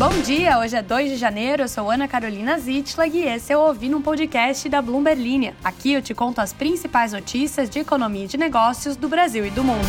Bom dia, hoje é 2 de janeiro, eu sou Ana Carolina Zitlag e esse é o Ouvindo um Podcast da Bloomberg Linha. Aqui eu te conto as principais notícias de economia e de negócios do Brasil e do mundo.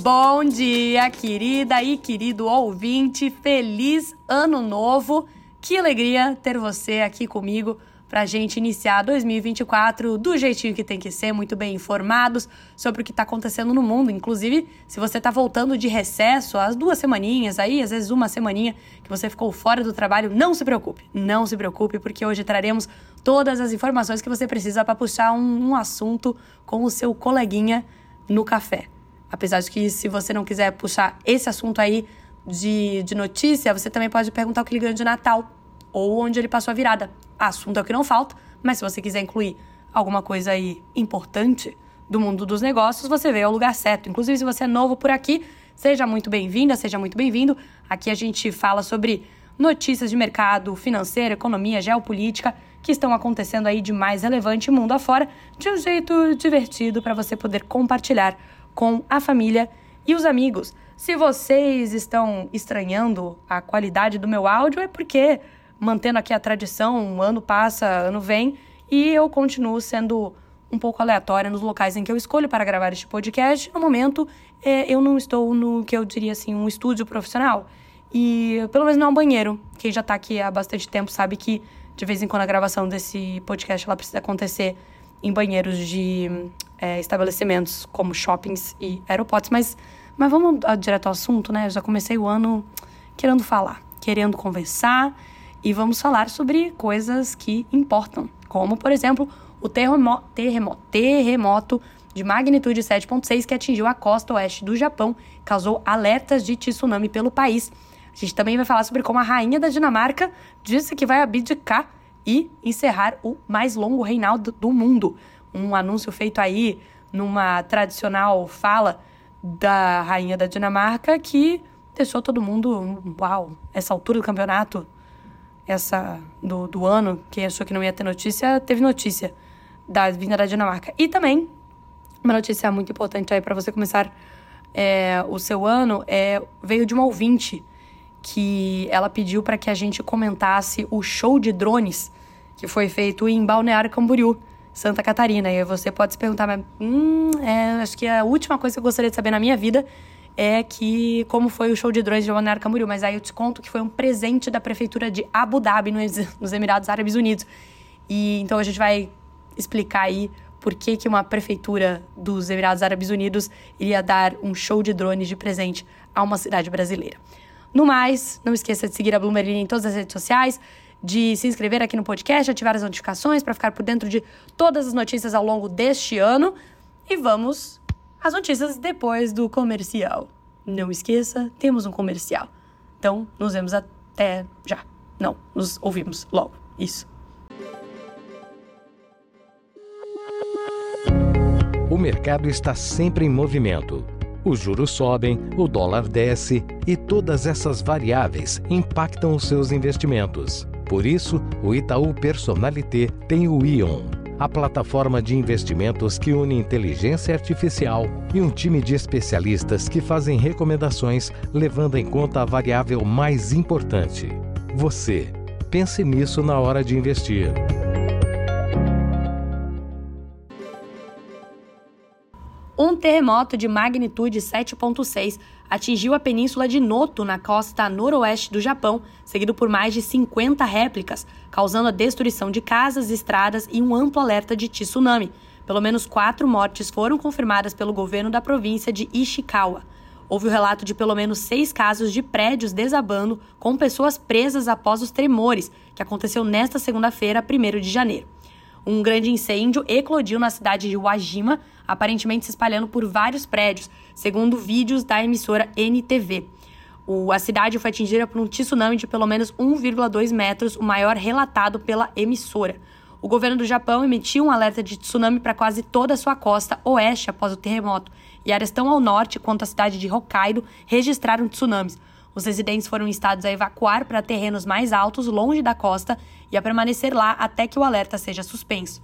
Bom dia, querida e querido ouvinte, feliz ano novo! Que alegria ter você aqui comigo para a gente iniciar 2024 do jeitinho que tem que ser, muito bem informados sobre o que está acontecendo no mundo. Inclusive, se você está voltando de recesso, as duas semaninhas aí, às vezes uma semaninha que você ficou fora do trabalho, não se preocupe, não se preocupe, porque hoje traremos todas as informações que você precisa para puxar um, um assunto com o seu coleguinha no café. Apesar de que, se você não quiser puxar esse assunto aí de, de notícia, você também pode perguntar o que ele ganhou de Natal ou onde ele passou a virada assunto é o que não falta, mas se você quiser incluir alguma coisa aí importante do mundo dos negócios, você veio ao lugar certo. Inclusive, se você é novo por aqui, seja muito bem-vinda, seja muito bem-vindo. Aqui a gente fala sobre notícias de mercado financeiro, economia, geopolítica que estão acontecendo aí de mais relevante mundo afora, de um jeito divertido para você poder compartilhar com a família e os amigos. Se vocês estão estranhando a qualidade do meu áudio, é porque mantendo aqui a tradição, um ano passa, ano vem, e eu continuo sendo um pouco aleatória nos locais em que eu escolho para gravar este podcast. No momento, é, eu não estou no que eu diria assim, um estúdio profissional. E pelo menos não é um banheiro. Quem já está aqui há bastante tempo sabe que de vez em quando a gravação desse podcast ela precisa acontecer em banheiros de é, estabelecimentos como shoppings e aeroportos. Mas, mas vamos direto ao assunto, né? Eu já comecei o ano querendo falar, querendo conversar e vamos falar sobre coisas que importam, como, por exemplo, o terremoto, terremoto, terremoto de magnitude 7.6 que atingiu a costa oeste do Japão, causou alertas de tsunami pelo país. A gente também vai falar sobre como a rainha da Dinamarca disse que vai abdicar e encerrar o mais longo reinado do mundo. Um anúncio feito aí numa tradicional fala da rainha da Dinamarca que deixou todo mundo, uau, essa altura do campeonato, essa do, do ano, quem achou que não ia ter notícia, teve notícia da vinda da Dinamarca. E também, uma notícia muito importante aí para você começar é, o seu ano, é, veio de uma ouvinte que ela pediu para que a gente comentasse o show de drones que foi feito em Balneário Camboriú, Santa Catarina. E você pode se perguntar, mas hum, é, acho que a última coisa que eu gostaria de saber na minha vida é que como foi o show de drones de Balneário Camboriú, mas aí eu te conto que foi um presente da prefeitura de Abu Dhabi nos Emirados Árabes Unidos. E então a gente vai explicar aí por que, que uma prefeitura dos Emirados Árabes Unidos iria dar um show de drones de presente a uma cidade brasileira. No mais, não esqueça de seguir a Bloomberg em todas as redes sociais, de se inscrever aqui no podcast, ativar as notificações para ficar por dentro de todas as notícias ao longo deste ano. E vamos as notícias depois do comercial. Não esqueça, temos um comercial. Então, nos vemos até já. Não, nos ouvimos logo. Isso. O mercado está sempre em movimento. Os juros sobem, o dólar desce e todas essas variáveis impactam os seus investimentos. Por isso, o Itaú Personalité tem o Ion a plataforma de investimentos que une inteligência artificial e um time de especialistas que fazem recomendações levando em conta a variável mais importante: você. Pense nisso na hora de investir. Terremoto de magnitude 7.6 atingiu a península de Noto, na costa noroeste do Japão, seguido por mais de 50 réplicas, causando a destruição de casas, estradas e um amplo alerta de tsunami. Pelo menos quatro mortes foram confirmadas pelo governo da província de Ishikawa. Houve o relato de pelo menos seis casos de prédios desabando, com pessoas presas após os tremores, que aconteceu nesta segunda-feira, 1 de janeiro. Um grande incêndio eclodiu na cidade de Wajima, aparentemente se espalhando por vários prédios, segundo vídeos da emissora NTV. O, a cidade foi atingida por um tsunami de pelo menos 1,2 metros, o maior relatado pela emissora. O governo do Japão emitiu um alerta de tsunami para quase toda a sua costa oeste após o terremoto, e áreas tão ao norte quanto a cidade de Hokkaido registraram tsunamis. Os residentes foram instados a evacuar para terrenos mais altos, longe da costa, e a permanecer lá até que o alerta seja suspenso.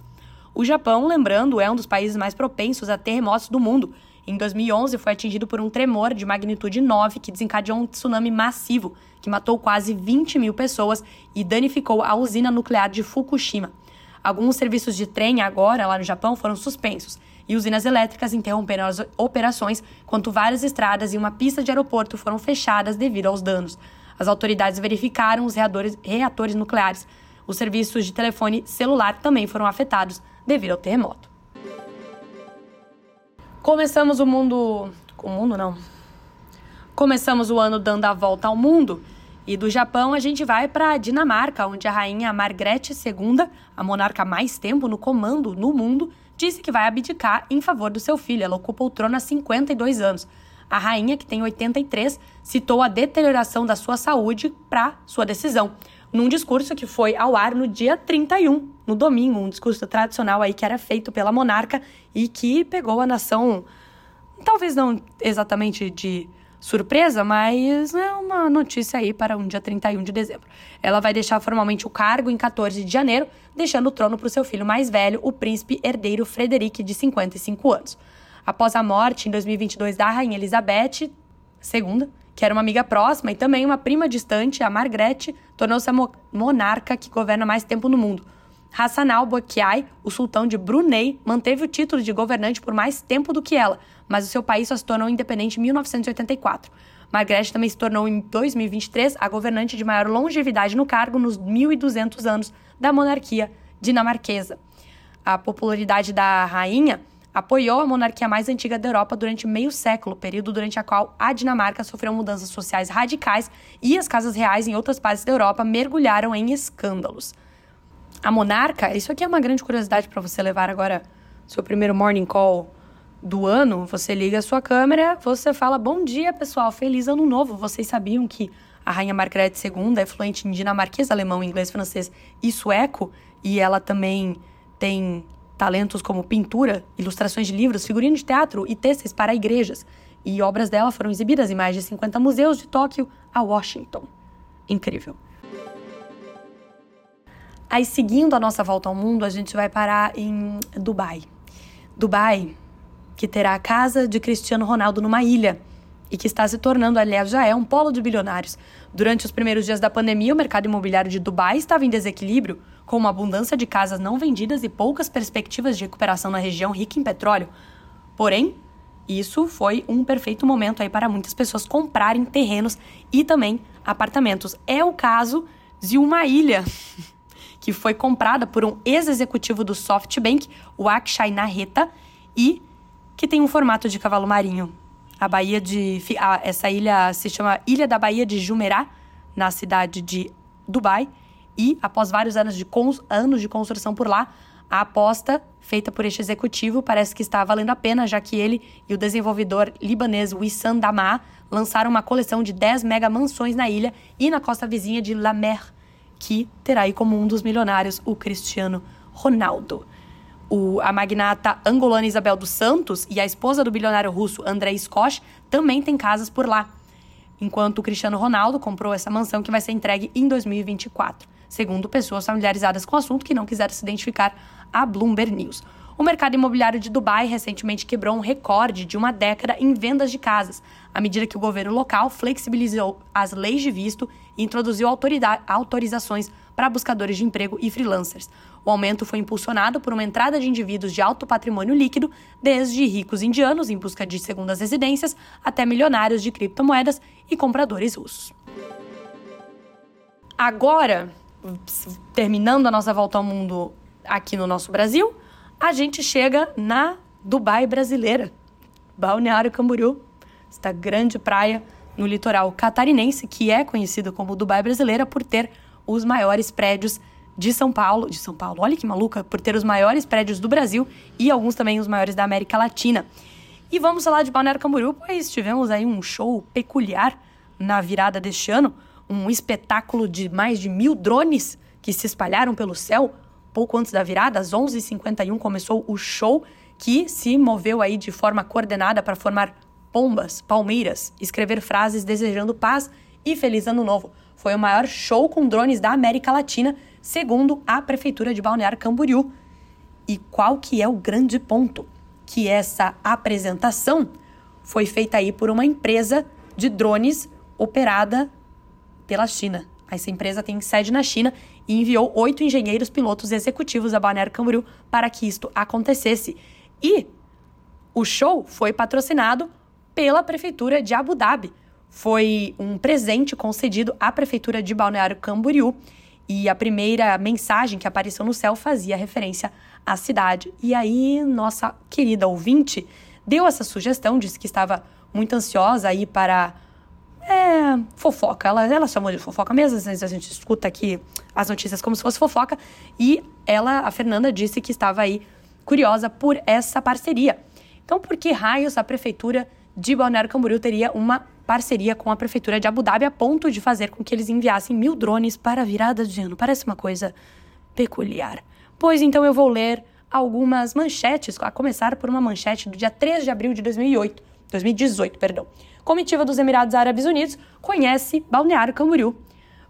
O Japão, lembrando, é um dos países mais propensos a terremotos do mundo. em 2011 foi atingido por um tremor de magnitude 9 que desencadeou um tsunami massivo que matou quase 20 mil pessoas e danificou a usina nuclear de Fukushima. Alguns serviços de trem agora, lá no Japão, foram suspensos e usinas elétricas interromperam as operações, enquanto várias estradas e uma pista de aeroporto foram fechadas devido aos danos. As autoridades verificaram os reatores, reatores nucleares. Os serviços de telefone celular também foram afetados devido ao terremoto. Começamos o mundo. O mundo não. Começamos o ano dando a volta ao mundo. E do Japão a gente vai para a Dinamarca, onde a rainha Margrethe II, a monarca mais tempo no comando no mundo, disse que vai abdicar em favor do seu filho. Ela ocupa o trono há 52 anos. A rainha, que tem 83, citou a deterioração da sua saúde para sua decisão num discurso que foi ao ar no dia 31, no domingo, um discurso tradicional aí que era feito pela monarca e que pegou a nação, talvez não exatamente de surpresa, mas é uma notícia aí para um dia 31 de dezembro. Ela vai deixar formalmente o cargo em 14 de janeiro, deixando o trono para o seu filho mais velho, o príncipe herdeiro Frederic, de 55 anos. Após a morte, em 2022, da rainha Elizabeth II, que era uma amiga próxima e também uma prima distante, a Margrethe, tornou-se a mo monarca que governa mais tempo no mundo. Hassan al-Bolkiah, o sultão de Brunei, manteve o título de governante por mais tempo do que ela, mas o seu país só se tornou independente em 1984. Margrethe também se tornou em 2023 a governante de maior longevidade no cargo nos 1.200 anos da monarquia dinamarquesa. A popularidade da rainha apoiou a monarquia mais antiga da Europa durante meio século, período durante a qual a Dinamarca sofreu mudanças sociais radicais e as casas reais em outras partes da Europa mergulharam em escândalos. A monarca, isso aqui é uma grande curiosidade para você levar agora seu primeiro morning call do ano, você liga a sua câmera, você fala: "Bom dia, pessoal, feliz ano novo". Vocês sabiam que a rainha Margrethe II é fluente em dinamarquês, alemão, inglês, francês e sueco, e ela também tem talentos como pintura, ilustrações de livros, figurino de teatro e textos para igrejas. E obras dela foram exibidas em mais de 50 museus de Tóquio a Washington. Incrível. Aí, seguindo a nossa volta ao mundo, a gente vai parar em Dubai. Dubai, que terá a casa de Cristiano Ronaldo numa ilha e que está se tornando, aliás, já é um polo de bilionários. Durante os primeiros dias da pandemia, o mercado imobiliário de Dubai estava em desequilíbrio, com uma abundância de casas não vendidas e poucas perspectivas de recuperação na região rica em petróleo. Porém, isso foi um perfeito momento aí para muitas pessoas comprarem terrenos e também apartamentos. É o caso de uma ilha que foi comprada por um ex-executivo do SoftBank, o Akshay Narreta, e que tem um formato de cavalo marinho. A Baía de. A, essa ilha se chama Ilha da Baía de Jumerá, na cidade de Dubai. E, após vários anos de, anos de construção por lá, a aposta feita por este executivo parece que está valendo a pena, já que ele e o desenvolvedor libanês Wissam Damar lançaram uma coleção de 10 mega mansões na ilha e na costa vizinha de La Mer, que terá aí como um dos milionários o Cristiano Ronaldo o, a magnata angolana Isabel dos Santos e a esposa do bilionário russo André Scott também têm casas por lá. Enquanto o Cristiano Ronaldo comprou essa mansão que vai ser entregue em 2024, segundo pessoas familiarizadas com o assunto que não quiseram se identificar a Bloomberg News. O mercado imobiliário de Dubai recentemente quebrou um recorde de uma década em vendas de casas, à medida que o governo local flexibilizou as leis de visto e introduziu autorizações para buscadores de emprego e freelancers. O aumento foi impulsionado por uma entrada de indivíduos de alto patrimônio líquido, desde ricos indianos em busca de segundas residências até milionários de criptomoedas e compradores russos. Agora, terminando a nossa volta ao mundo aqui no nosso Brasil, a gente chega na Dubai brasileira, Balneário Camboriú, esta grande praia no litoral catarinense, que é conhecida como Dubai brasileira por ter os maiores prédios de São Paulo, de São Paulo, olha que maluca, por ter os maiores prédios do Brasil e alguns também os maiores da América Latina. E vamos falar de Balneário Camboriú, pois tivemos aí um show peculiar na virada deste ano, um espetáculo de mais de mil drones que se espalharam pelo céu pouco antes da virada, às 11h51 começou o show que se moveu aí de forma coordenada para formar pombas, palmeiras, escrever frases desejando paz e feliz ano novo. Foi o maior show com drones da América Latina, segundo a prefeitura de Balneário Camboriú. E qual que é o grande ponto? que essa apresentação foi feita aí por uma empresa de drones operada pela China. Essa empresa tem sede na China e enviou oito engenheiros, pilotos executivos a Balneário Camboriú para que isto acontecesse. E o show foi patrocinado pela prefeitura de Abu Dhabi. Foi um presente concedido à prefeitura de Balneário Camboriú e a primeira mensagem que apareceu no céu fazia referência à cidade. E aí, nossa querida ouvinte deu essa sugestão, disse que estava muito ansiosa aí para é, fofoca. Ela, ela chamou de fofoca mesmo, às vezes a gente escuta aqui as notícias como se fosse fofoca. E ela, a Fernanda, disse que estava aí curiosa por essa parceria. Então, por que raios a prefeitura de Balneário Camboriú teria uma parceria com a prefeitura de Abu Dhabi a ponto de fazer com que eles enviassem mil drones para a virada de ano. Parece uma coisa peculiar. Pois então eu vou ler algumas manchetes, a começar por uma manchete do dia 3 de abril de 2008, 2018, perdão. Comitiva dos Emirados Árabes Unidos conhece Balneário Camboriú.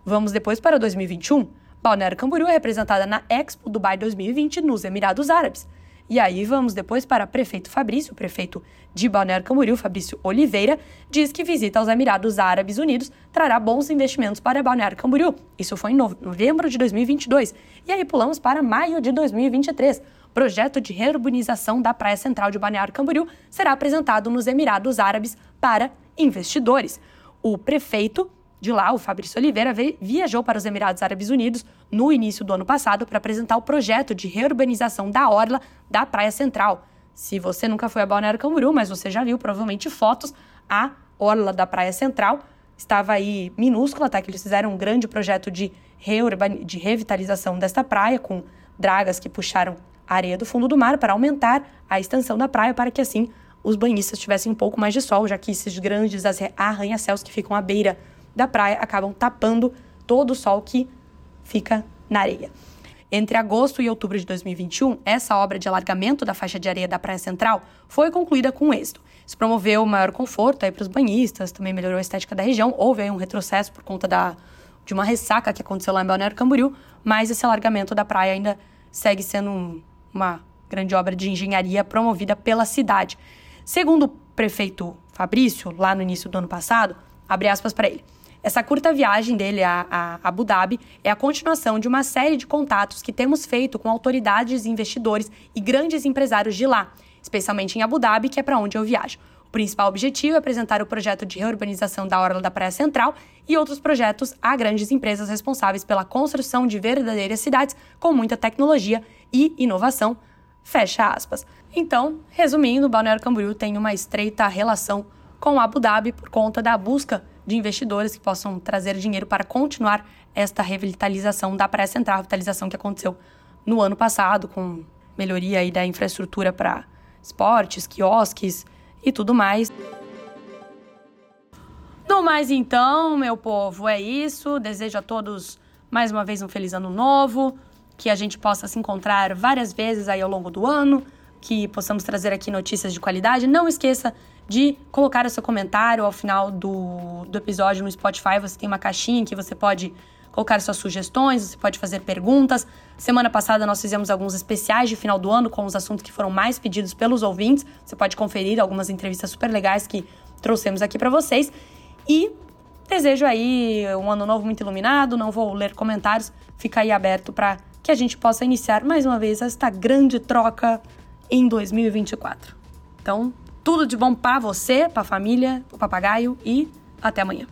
Vamos depois para 2021. Balneário Camboriú é representada na Expo Dubai 2020 nos Emirados Árabes. E aí vamos depois para prefeito Fabrício, prefeito de Balneário Camboriú, Fabrício Oliveira, diz que visita aos Emirados Árabes Unidos trará bons investimentos para Balneário Camboriú. Isso foi em novembro de 2022. E aí pulamos para maio de 2023. Projeto de reurbanização da Praia Central de Balneário Camboriú será apresentado nos Emirados Árabes para investidores. O prefeito de lá, o Fabrício Oliveira viajou para os Emirados Árabes Unidos no início do ano passado para apresentar o projeto de reurbanização da orla da Praia Central. Se você nunca foi a Balneário Camboriú, mas você já viu provavelmente fotos, a orla da Praia Central estava aí minúscula, tá? que eles fizeram um grande projeto de, de revitalização desta praia com dragas que puxaram a areia do fundo do mar para aumentar a extensão da praia para que assim os banhistas tivessem um pouco mais de sol, já que esses grandes arranha-céus que ficam à beira da praia acabam tapando todo o sol que fica na areia. Entre agosto e outubro de 2021, essa obra de alargamento da faixa de areia da Praia Central foi concluída com êxito. Isso promoveu maior conforto para os banhistas, também melhorou a estética da região. Houve um retrocesso por conta da, de uma ressaca que aconteceu lá em Balneário Camboriú, mas esse alargamento da praia ainda segue sendo um, uma grande obra de engenharia promovida pela cidade. Segundo o prefeito Fabrício, lá no início do ano passado, abre aspas para ele. Essa curta viagem dele a, a, Abu Dhabi é a continuação de uma série de contatos que temos feito com autoridades, investidores e grandes empresários de lá, especialmente em Abu Dhabi, que é para onde eu viajo. O principal objetivo é apresentar o projeto de reurbanização da Orla da Praia Central e outros projetos a grandes empresas responsáveis pela construção de verdadeiras cidades com muita tecnologia e inovação. Fecha aspas. Então, resumindo, Balneário Camboriú tem uma estreita relação com Abu Dhabi por conta da busca de investidores que possam trazer dinheiro para continuar esta revitalização da Praia Central, revitalização que aconteceu no ano passado, com melhoria aí da infraestrutura para esportes, quiosques e tudo mais. No mais, então, meu povo, é isso. Desejo a todos mais uma vez um feliz ano novo, que a gente possa se encontrar várias vezes aí ao longo do ano, que possamos trazer aqui notícias de qualidade. Não esqueça de colocar o seu comentário ao final do, do episódio no Spotify. Você tem uma caixinha que você pode colocar suas sugestões, você pode fazer perguntas. Semana passada nós fizemos alguns especiais de final do ano com os assuntos que foram mais pedidos pelos ouvintes. Você pode conferir algumas entrevistas super legais que trouxemos aqui para vocês. E desejo aí um ano novo muito iluminado. Não vou ler comentários, fica aí aberto para que a gente possa iniciar mais uma vez esta grande troca em 2024. Então, tudo de bom para você, para a família, o papagaio e até amanhã.